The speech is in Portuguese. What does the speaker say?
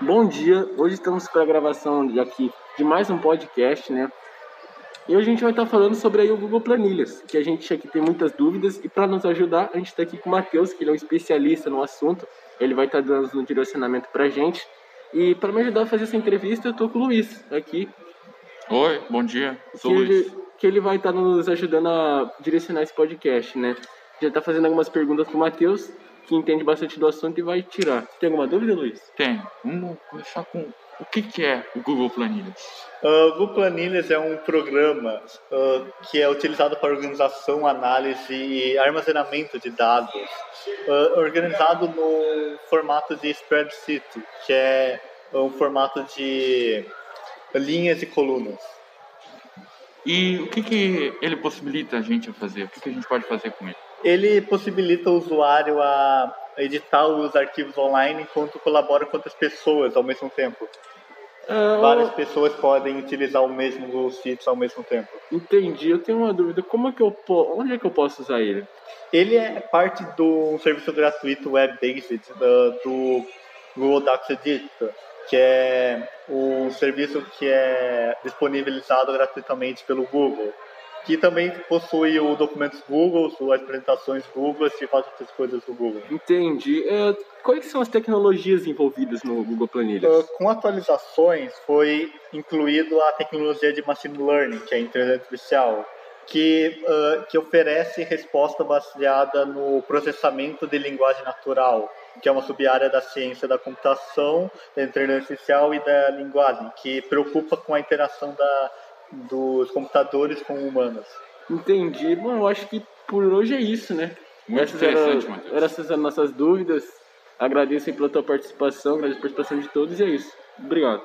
Bom dia, hoje estamos para a gravação de aqui de mais um podcast, né? E hoje a gente vai estar falando sobre aí o Google Planilhas, que a gente aqui tem muitas dúvidas e para nos ajudar a gente está aqui com o Matheus, que ele é um especialista no assunto, ele vai estar dando um direcionamento para a gente. E para me ajudar a fazer essa entrevista, eu estou com o Luiz aqui. Oi, bom dia, sou que Luiz. Ele, que ele vai estar nos ajudando a direcionar esse podcast, né? Já está fazendo algumas perguntas para o Matheus que entende bastante do assunto e vai tirar. Tem alguma dúvida, Luiz? Tem. Vamos começar com o que, que é o Google Planilhas? Uh, o Google Planilhas é um programa uh, que é utilizado para organização, análise e armazenamento de dados, uh, organizado no formato de spreadsheet, que é um formato de linhas e colunas. E o que, que ele possibilita a gente a fazer? O que, que a gente pode fazer com ele? Ele possibilita o usuário a editar os arquivos online enquanto colabora com outras pessoas ao mesmo tempo. Ah, Várias pessoas podem utilizar o mesmo sheets ao mesmo tempo. Entendi. Eu tenho uma dúvida. Como é que eu po... onde é que eu posso usar ele? Ele é parte do serviço gratuito web-based do, do Google Docs Editor, que é um serviço que é disponibilizado gratuitamente pelo Google, que também possui o documentos Google, as apresentações Google e várias outras coisas do Google. Entendi. É, quais são as tecnologias envolvidas no Google Planilhas? Uh, com atualizações foi incluído a tecnologia de machine learning, que é a inteligência artificial, que, uh, que oferece resposta baseada no processamento de linguagem natural, que é uma sub-área da ciência da computação, da inteligência artificial e da linguagem, que preocupa com a interação da, dos computadores com humanos. Entendi. Bom, eu acho que por hoje é isso, né? Muito essas interessante, eram, Matheus. eram essas as nossas dúvidas. Agradeço aí pela tua participação, agradeço a participação de todos e é isso. Obrigado.